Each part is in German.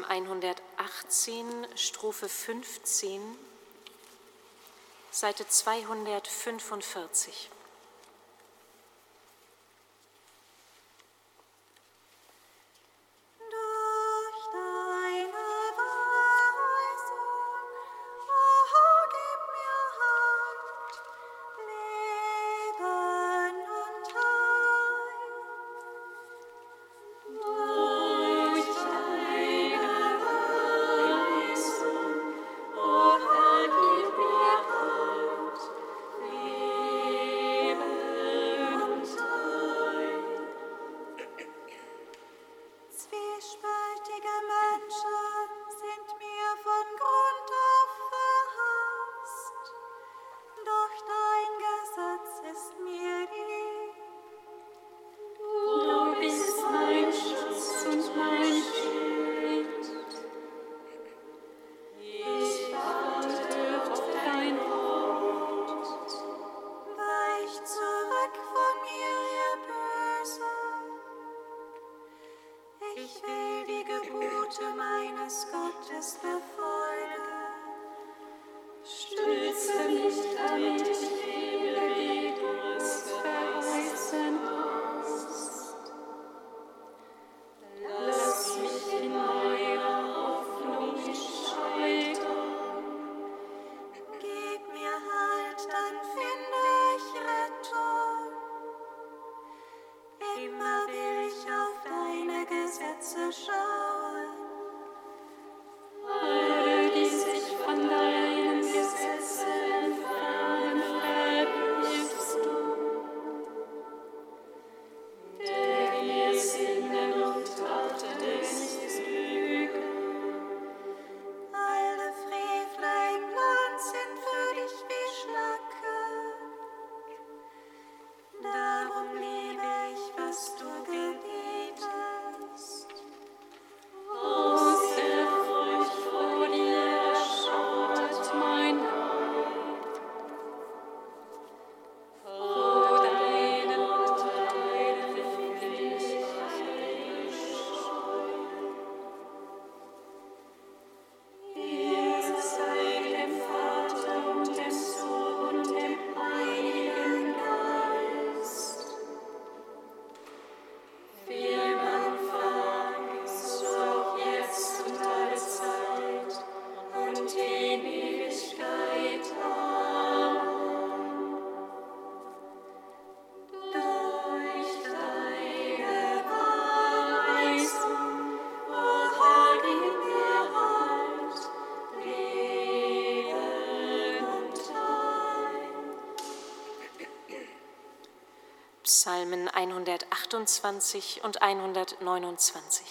Psalm 118, Strophe 15, Seite 245. Psalmen 128 und 129.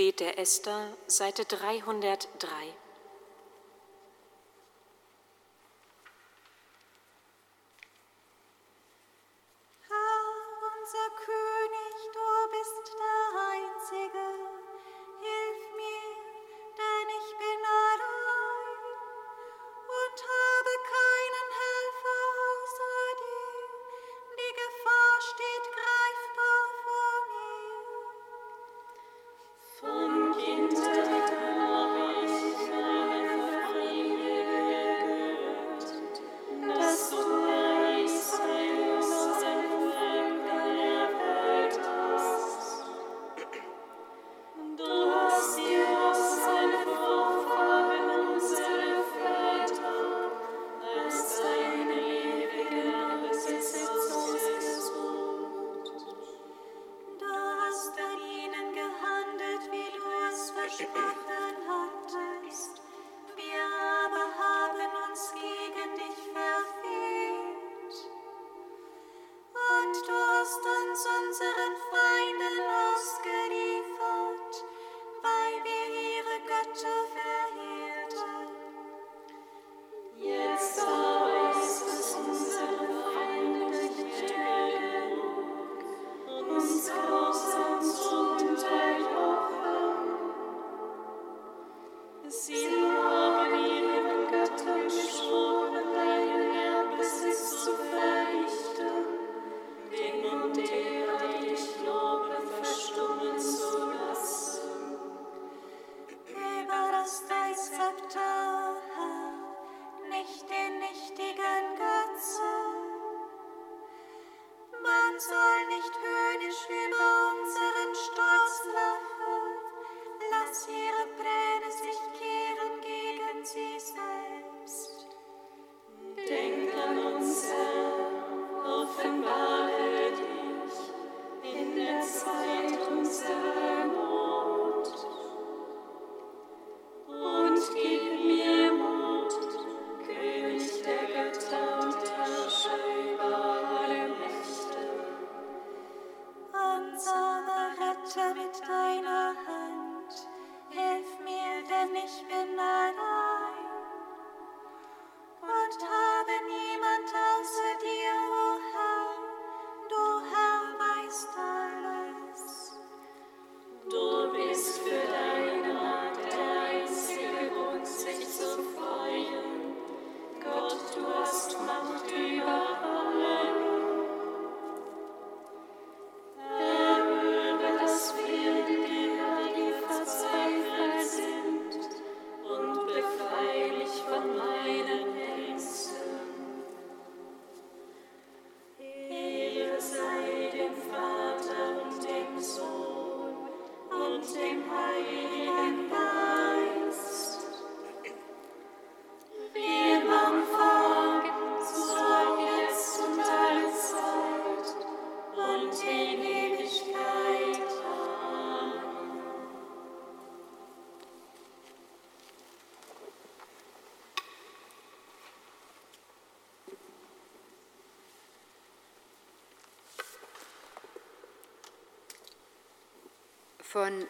Gebet der Esther, Seite 303.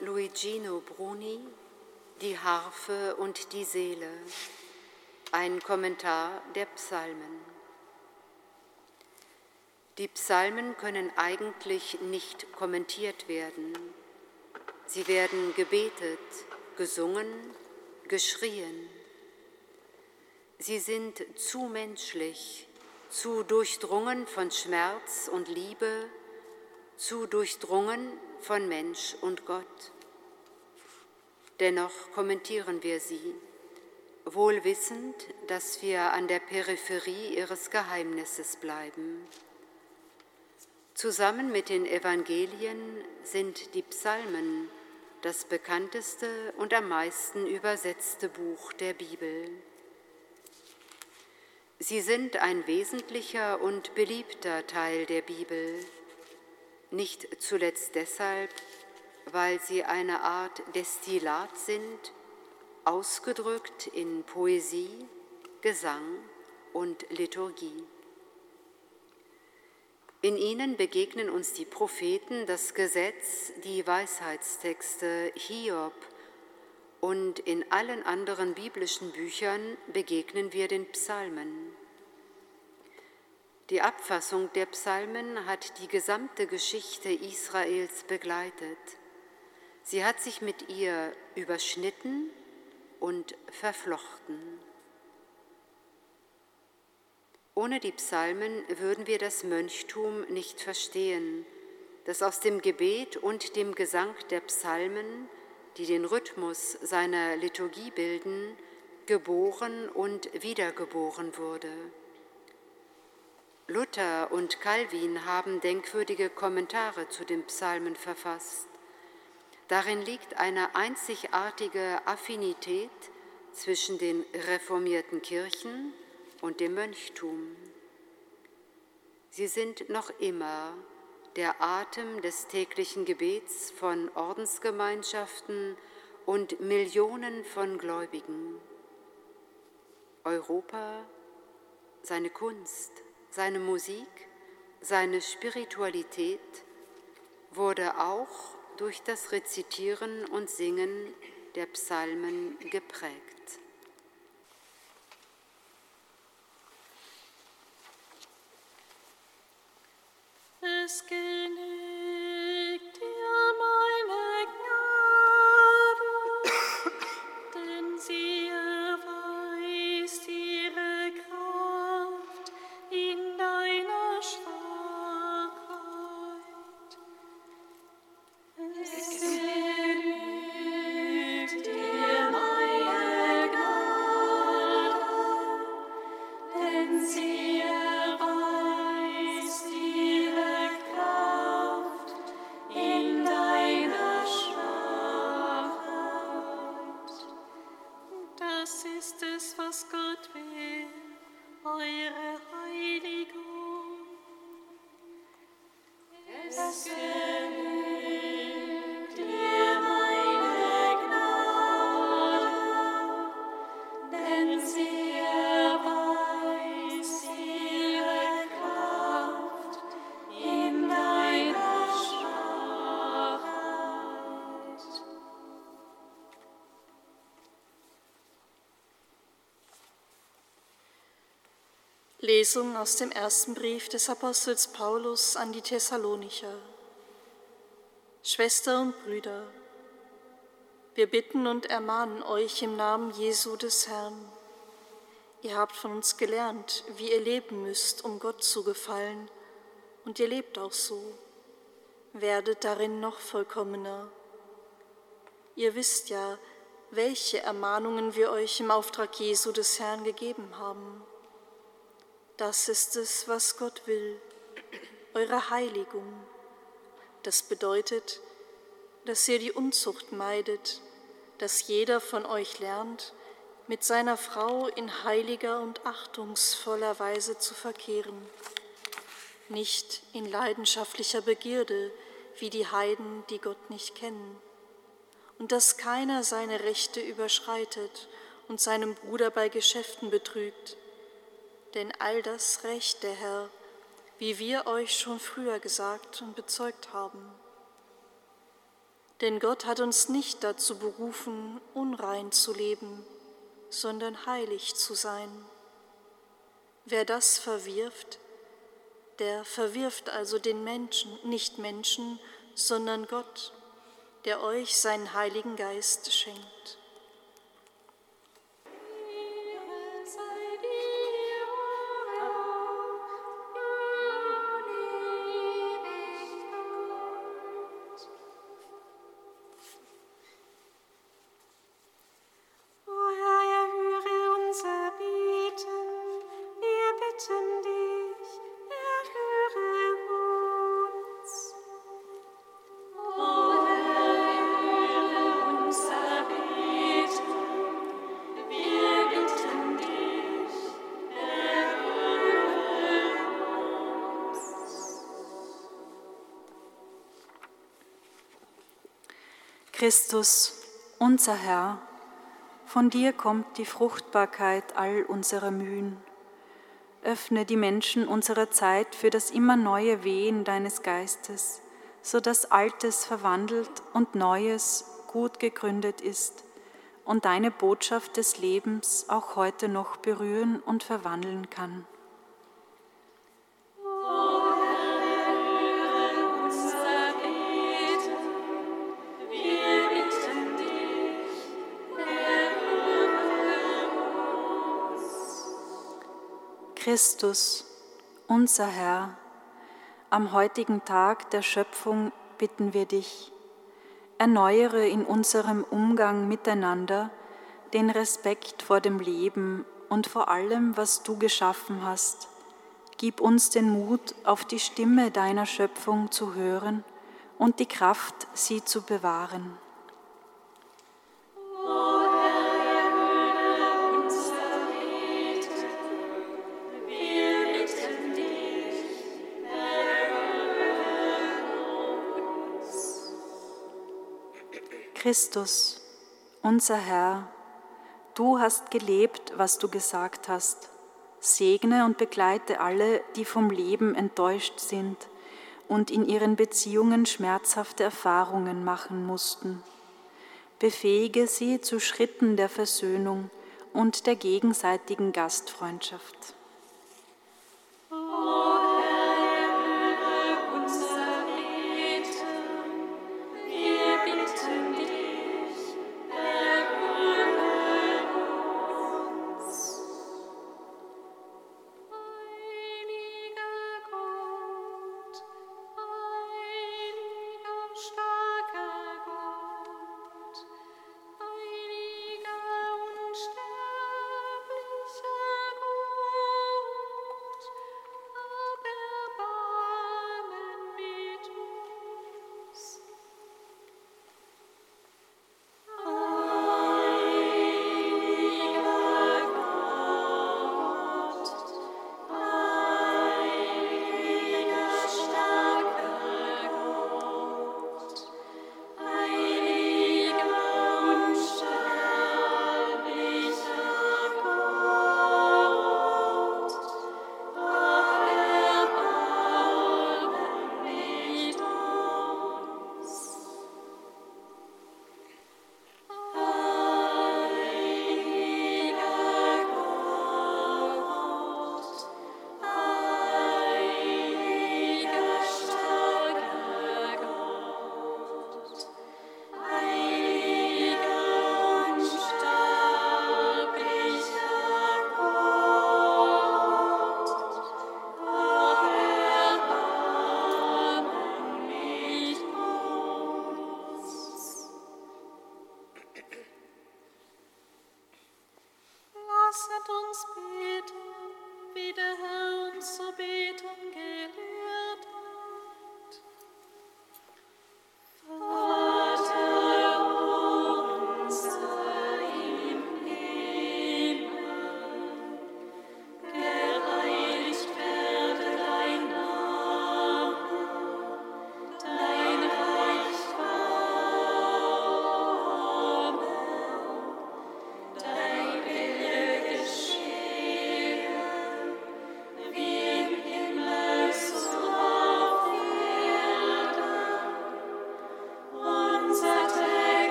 Luigino Bruni, Die Harfe und die Seele, ein Kommentar der Psalmen. Die Psalmen können eigentlich nicht kommentiert werden. Sie werden gebetet, gesungen, geschrien. Sie sind zu menschlich, zu durchdrungen von Schmerz und Liebe, zu durchdrungen von Mensch und Gott. Dennoch kommentieren wir sie, wohl wissend, dass wir an der Peripherie ihres Geheimnisses bleiben. Zusammen mit den Evangelien sind die Psalmen das bekannteste und am meisten übersetzte Buch der Bibel. Sie sind ein wesentlicher und beliebter Teil der Bibel nicht zuletzt deshalb, weil sie eine Art Destillat sind, ausgedrückt in Poesie, Gesang und Liturgie. In ihnen begegnen uns die Propheten, das Gesetz, die Weisheitstexte, Hiob und in allen anderen biblischen Büchern begegnen wir den Psalmen. Die Abfassung der Psalmen hat die gesamte Geschichte Israels begleitet. Sie hat sich mit ihr überschnitten und verflochten. Ohne die Psalmen würden wir das Mönchtum nicht verstehen, das aus dem Gebet und dem Gesang der Psalmen, die den Rhythmus seiner Liturgie bilden, geboren und wiedergeboren wurde. Luther und Calvin haben denkwürdige Kommentare zu den Psalmen verfasst. Darin liegt eine einzigartige Affinität zwischen den reformierten Kirchen und dem Mönchtum. Sie sind noch immer der Atem des täglichen Gebets von Ordensgemeinschaften und Millionen von Gläubigen. Europa, seine Kunst, seine Musik, seine Spiritualität wurde auch durch das Rezitieren und Singen der Psalmen geprägt. Es genügt. blessed. Lesung aus dem ersten Brief des Apostels Paulus an die Thessalonicher. Schwestern und Brüder, wir bitten und ermahnen euch im Namen Jesu des Herrn. Ihr habt von uns gelernt, wie ihr leben müsst, um Gott zu gefallen, und ihr lebt auch so. Werdet darin noch vollkommener. Ihr wisst ja, welche Ermahnungen wir euch im Auftrag Jesu des Herrn gegeben haben. Das ist es, was Gott will, eure Heiligung. Das bedeutet, dass ihr die Unzucht meidet, dass jeder von euch lernt, mit seiner Frau in heiliger und achtungsvoller Weise zu verkehren, nicht in leidenschaftlicher Begierde wie die Heiden, die Gott nicht kennen, und dass keiner seine Rechte überschreitet und seinem Bruder bei Geschäften betrügt, denn all das rächt der Herr, wie wir euch schon früher gesagt und bezeugt haben. Denn Gott hat uns nicht dazu berufen, unrein zu leben, sondern heilig zu sein. Wer das verwirft, der verwirft also den Menschen, nicht Menschen, sondern Gott, der euch seinen Heiligen Geist schenkt. Christus, unser Herr, von dir kommt die Fruchtbarkeit all unserer Mühen. Öffne die Menschen unserer Zeit für das immer neue Wehen deines Geistes, so dass Altes verwandelt und Neues gut gegründet ist und deine Botschaft des Lebens auch heute noch berühren und verwandeln kann. Christus, unser Herr, am heutigen Tag der Schöpfung bitten wir dich, erneuere in unserem Umgang miteinander den Respekt vor dem Leben und vor allem, was du geschaffen hast. Gib uns den Mut, auf die Stimme deiner Schöpfung zu hören und die Kraft, sie zu bewahren. Christus, unser Herr, du hast gelebt, was du gesagt hast. Segne und begleite alle, die vom Leben enttäuscht sind und in ihren Beziehungen schmerzhafte Erfahrungen machen mussten. Befähige sie zu Schritten der Versöhnung und der gegenseitigen Gastfreundschaft.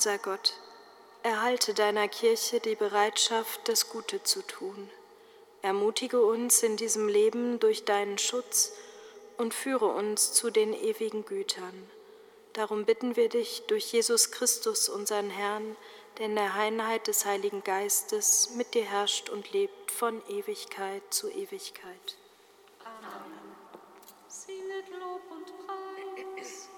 Unser Gott, Erhalte deiner Kirche die Bereitschaft, das Gute zu tun. Ermutige uns in diesem Leben durch deinen Schutz und führe uns zu den ewigen Gütern. Darum bitten wir dich durch Jesus Christus, unseren Herrn, der in der Einheit des Heiligen Geistes mit dir herrscht und lebt von Ewigkeit zu Ewigkeit. Amen. Singet Lob und Preis.